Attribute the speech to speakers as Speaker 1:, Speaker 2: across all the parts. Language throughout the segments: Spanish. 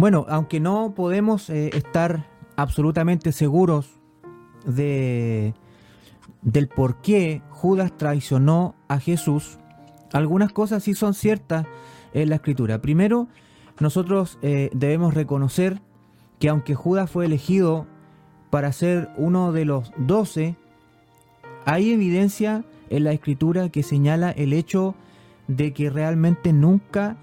Speaker 1: Bueno, aunque no podemos eh, estar absolutamente seguros de, del por qué Judas traicionó a Jesús, algunas cosas sí son ciertas en la escritura. Primero, nosotros eh, debemos reconocer que aunque Judas fue elegido para ser uno de los doce, hay evidencia en la escritura que señala el hecho de que realmente nunca,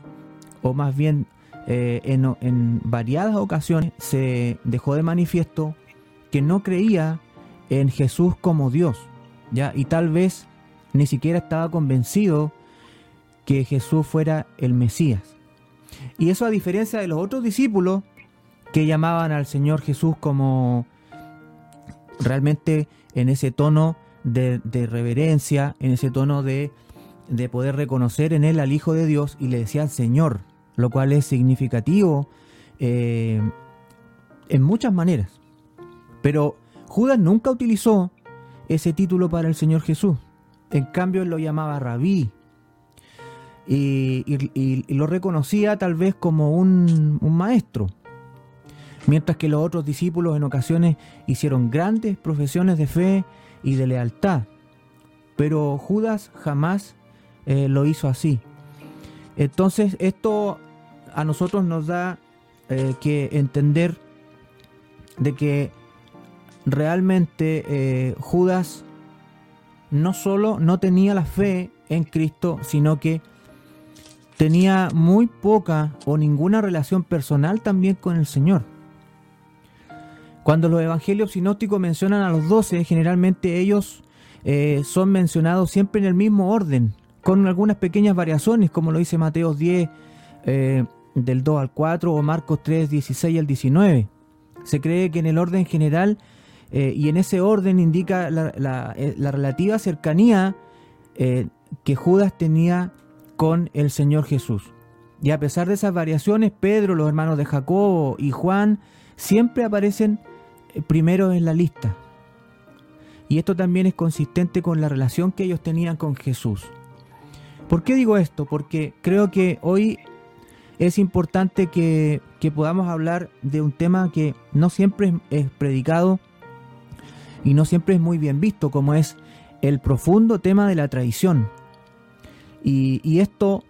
Speaker 1: o más bien eh, en, variadas ocasiones, se dejó de manifiesto que no creía en Jesús como Dios, ¿ya? y tal vez ni siquiera estaba convencido que Jesús fuera el Mesías. Y eso a diferencia de los otros discípulos que llamaban al Señor Jesús como realmente en ese tono de, reverencia, en ese tono de, de poder reconocer en él al Hijo de Dios y le decían Señor, lo cual es significativo eh, en muchas maneras. Pero Judas nunca utilizó ese título para el Señor Jesús. En cambio, él lo llamaba rabí. Y, lo reconocía tal vez como un, maestro. Mientras que los otros discípulos en ocasiones hicieron grandes profesiones de fe y de lealtad. Pero Judas jamás eh, lo hizo así. Entonces esto a nosotros nos da eh, que entender de que realmente eh, Judas no solo no tenía la fe en Cristo, sino que tenía muy poca o ninguna relación personal también con el Señor. Cuando los evangelios sinópticos mencionan a los doce, generalmente ellos eh, son mencionados siempre en el mismo orden, con algunas pequeñas variaciones, como lo dice Mateo 10, del 2 al 4 o Marcos 3, 16 al 19. Se cree que en el orden general eh, y en ese orden indica la, eh, relativa cercanía eh, que Judas tenía con el Señor Jesús. Y a pesar de esas variaciones, Pedro, los hermanos de Jacobo y Juan siempre aparecen primero en la lista. Y esto también es consistente con la relación que ellos tenían con Jesús. ¿Por qué digo esto? Porque creo que hoy es importante que, podamos hablar de un tema que no siempre es, predicado y no siempre es muy bien visto, como es el profundo tema de la tradición. Y, esto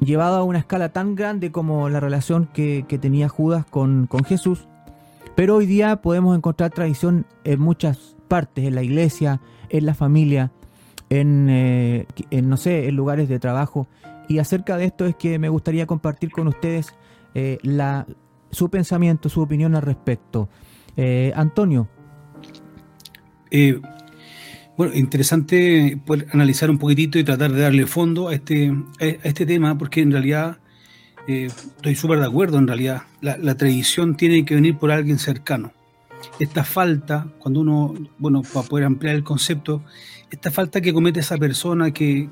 Speaker 1: llevado a una escala tan grande como la relación que, tenía Judas con, Jesús, pero hoy día podemos encontrar tradición en muchas partes, en la iglesia, en la familia, en, eh, en no sé, en lugares de trabajo. Y acerca de esto es que me gustaría compartir con ustedes eh, la, su pensamiento, su opinión al respecto. Eh, Antonio.
Speaker 2: Eh, bueno, interesante poder analizar un poquitito y tratar de darle fondo a este, a este tema, porque en realidad estoy súper de acuerdo, en realidad la, la tradición tiene que venir por alguien cercano. Esta falta, cuando uno, bueno, para poder ampliar el concepto, esta falta que comete esa persona que,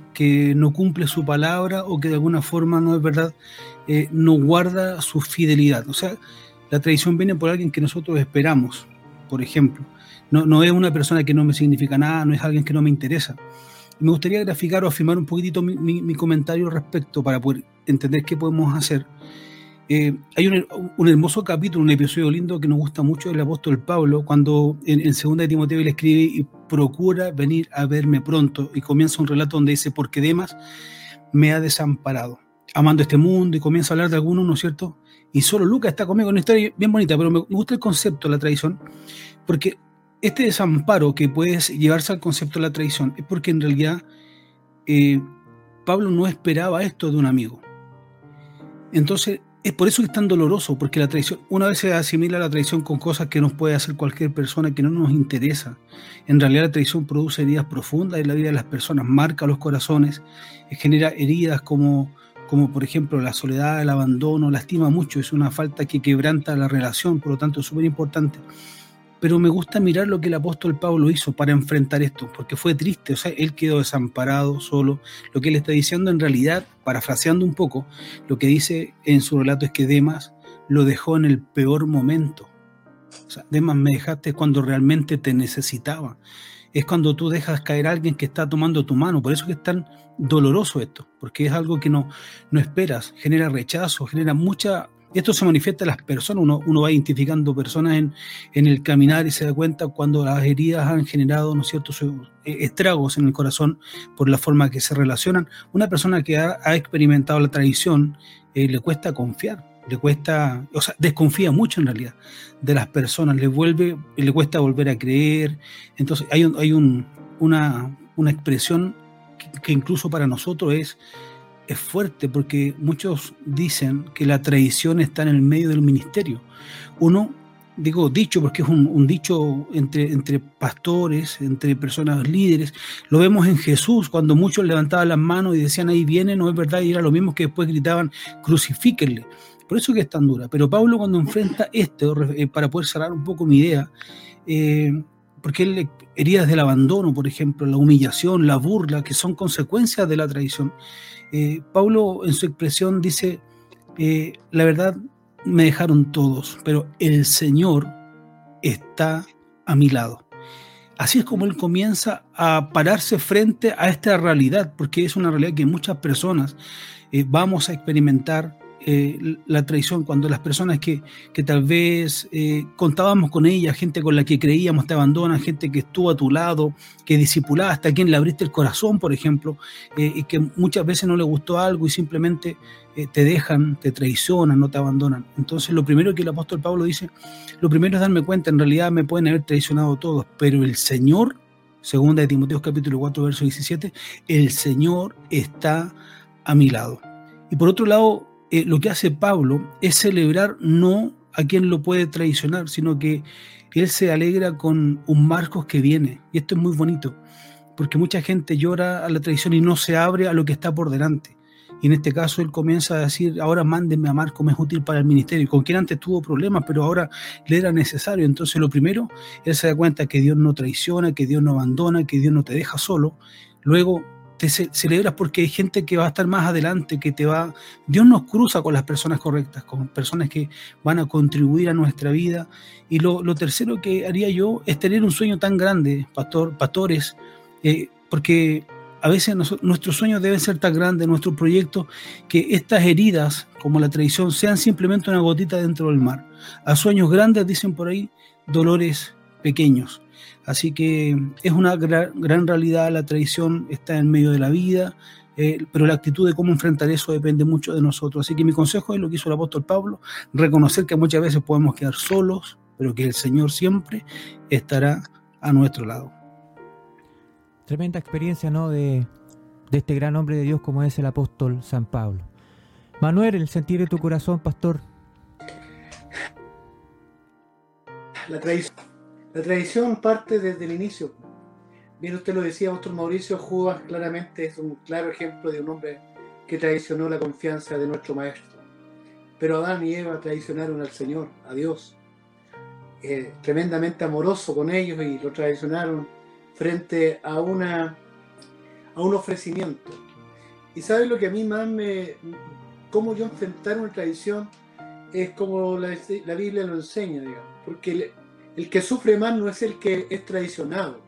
Speaker 2: no cumple su palabra o que de alguna forma no es verdad, eh, no guarda su fidelidad. O sea, la tradición viene por alguien que nosotros esperamos, por ejemplo. No, no es una persona que no me significa nada, no es alguien que no me interesa. Me gustaría graficar o afirmar un poquitito mi, mi comentario al respecto para poder entender qué podemos hacer. Eh, hay un, hermoso capítulo, un episodio lindo que nos gusta mucho del apóstol Pablo, cuando en, en segunda de Timoteo le escribe y procura venir a verme pronto y comienza un relato donde dice, porque Demas me ha desamparado, amando este mundo y comienza a hablar de algunos, ¿no es cierto? Y solo Lucas está conmigo, una historia bien bonita, pero me gusta el concepto de la tradición, porque este desamparo que puede llevarse al concepto de la tradición es porque en realidad eh, Pablo no esperaba esto de un amigo. Entonces, es por eso que es tan doloroso, porque la traición, una vez se asimila la traición con cosas que nos puede hacer cualquier persona que no nos interesa. En realidad la traición produce heridas profundas en la vida de las personas, marca los corazones, genera heridas como, como por ejemplo la soledad, el abandono, lastima mucho, es una falta que quebranta la relación, por lo tanto es súper importante pero me gusta mirar lo que el apóstol Pablo hizo para enfrentar esto, porque fue triste, o sea, él quedó desamparado, solo. Lo que él está diciendo en realidad, parafraseando un poco, lo que dice en su relato es que Demas lo dejó en el peor momento. O sea, Demas me dejaste cuando realmente te necesitaba. Es cuando tú dejas caer a alguien que está tomando tu mano. Por eso que es tan doloroso esto, porque es algo que no, no esperas, genera rechazo, genera mucha esto se manifiesta en las personas, uno, uno va identificando personas en, en, el caminar y se da cuenta cuando las heridas han generado ¿no eh, estragos en el corazón por la forma que se relacionan. Una persona que ha, ha experimentado la traición eh, le cuesta confiar, le cuesta, o sea, desconfía mucho en realidad de las personas, le vuelve, le cuesta volver a creer. Entonces hay, un, hay un, una, una expresión que incluso para nosotros es es fuerte porque muchos dicen que la traición está en el medio del ministerio. Uno, digo dicho porque es un, dicho entre, entre pastores, entre personas líderes, lo vemos en Jesús cuando muchos levantaban las manos y decían ahí viene, no es verdad, y era lo mismo que después gritaban crucifíquenle. Por eso que es tan dura. Pero Pablo cuando enfrenta esto, eh, para poder cerrar un poco mi idea, eh, porque él heridas del abandono, por ejemplo, la humillación, la burla, que son consecuencias de la traición, eh, Pablo en su expresión dice, eh, la verdad me dejaron todos, pero el Señor está a mi lado. Así es como él comienza a pararse frente a esta realidad, porque es una realidad que muchas personas eh, vamos a experimentar eh, la traición, cuando las personas que, que tal vez eh, contábamos con ella, gente con la que creíamos te abandonan, gente que estuvo a tu lado, que discipulaba, hasta quien le abriste el corazón, por ejemplo, eh, y que muchas veces no le gustó algo y simplemente te dejan, te traicionan, no te abandonan. Entonces lo primero que el apóstol Pablo dice, lo primero es darme cuenta, en realidad me pueden haber traicionado todos, pero el Señor, segunda de Timoteo capítulo 4, verso 17, el Señor está a mi lado. Y por otro lado, eh, lo que hace Pablo es celebrar no a quien lo puede traicionar, sino que él se alegra con un Marcos que viene. Y esto es muy bonito, porque mucha gente llora a la traición y no se abre a lo que está por delante. Y en este caso él comienza a decir, ahora mándenme a Marcos, me es útil para el ministerio, con quien antes tuvo problemas, pero ahora le era necesario. Entonces lo primero, él se da cuenta que Dios no traiciona, que Dios no abandona, que Dios no te deja solo. Luego te celebras porque hay gente que va a estar más adelante, que te va... Dios nos cruza con las personas correctas, con personas que van a contribuir a nuestra vida. Y lo, tercero que haría yo es tener un sueño tan grande, pastor, pastores, eh, porque a veces nuestros sueños deben ser tan grandes, nuestros proyectos, que estas heridas, como la traición, sean simplemente una gotita dentro del mar. A sueños grandes, dicen por ahí, dolores pequeños. Así que es una gran, realidad, la tradición está en medio de la vida, eh, pero la actitud de cómo enfrentar eso depende mucho de nosotros. Así que mi consejo es lo que hizo el apóstol Pablo, reconocer que muchas veces podemos quedar solos, pero que el Señor siempre estará a nuestro lado.
Speaker 1: Tremenda experiencia, ¿no? De, de este gran hombre de Dios como es el apóstol San Pablo. Manuel, el sentir de tu corazón, pastor.
Speaker 3: La tradición la tradición parte desde el inicio. Bien, usted lo decía, Mauricio Judas claramente es un claro ejemplo de un hombre que traicionó la confianza de nuestro Maestro. Pero Adán y Eva traicionaron al Señor, a Dios. Eh, tremendamente amoroso con ellos y lo traicionaron frente a, una, a un ofrecimiento. Y sabe lo que a mí más me... cómo yo enfrentar una tradición es como la, la Biblia lo enseña, digamos. Porque el que sufre más no es el que es traicionado,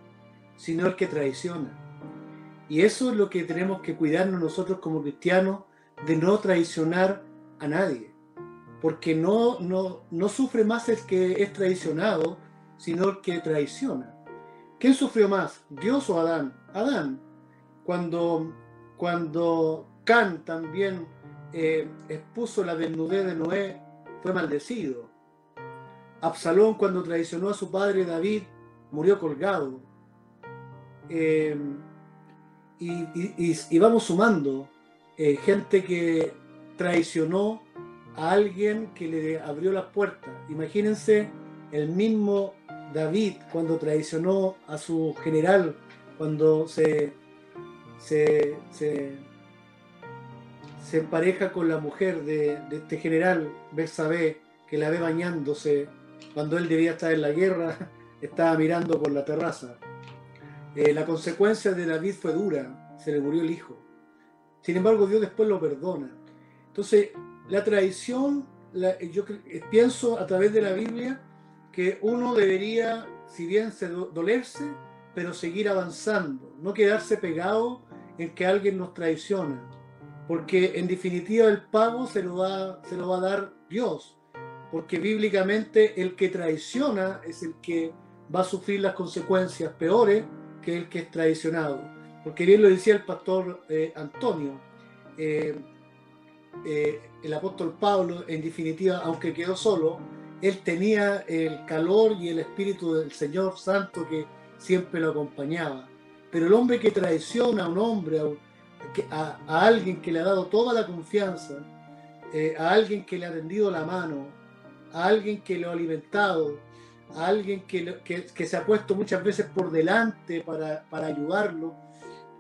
Speaker 3: sino el que traiciona. Y eso es lo que tenemos que cuidarnos nosotros como cristianos, de no traicionar a nadie. Porque no, no, no sufre más el que es traicionado, sino el que traiciona. ¿Quién sufrió más, Dios o Adán? Adán. Cuando, cuando Can también eh, expuso la desnudez de Noé, fue maldecido. Absalón cuando traicionó a su padre David murió colgado. Eh, y, vamos sumando eh, gente que traicionó a alguien que le abrió las puertas. Imagínense el mismo David cuando traicionó a su general, cuando se, se, se, empareja con la mujer de, de este general, Betsabé, que la ve bañándose cuando él debía estar en la guerra, estaba mirando por la terraza. Eh, la consecuencia de David fue dura, se le murió el hijo. Sin embargo, Dios después lo perdona. Entonces, la traición, yo pienso a través de la Biblia que uno debería, si bien se dolerse, pero seguir avanzando, no quedarse pegado en que alguien nos traiciona, porque en definitiva el pago se lo va, se lo va a dar Dios, porque bíblicamente el que traiciona es el que va a sufrir las consecuencias peores que el que es traicionado. Porque bien lo decía el pastor eh, Antonio, eh, eh, el apóstol Pablo, en definitiva, aunque quedó solo, él tenía el calor y el espíritu del Señor Santo que siempre lo acompañaba. Pero el hombre que traiciona a un hombre, a, alguien que le ha dado toda la confianza, a alguien que le ha tendido la mano, a alguien que lo ha alimentado, a alguien que, que, se ha puesto muchas veces por delante para, para ayudarlo,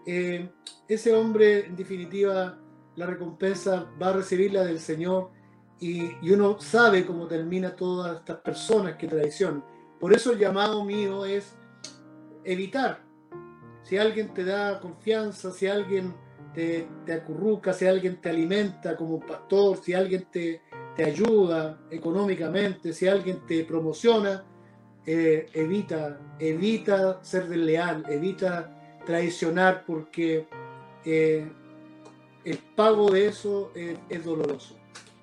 Speaker 3: eh, ese hombre, en definitiva, la recompensa va a recibirla del Señor y, y, uno sabe cómo termina todas estas personas que traicionan. Por eso el llamado mío es evitar. Si alguien te da confianza, si alguien te, te acurruca, si alguien te alimenta como pastor, si alguien te, te ayuda económicamente, si alguien te promociona, eh, evita, evita ser desleal, evita traicionar porque eh, el pago de eso es, doloroso.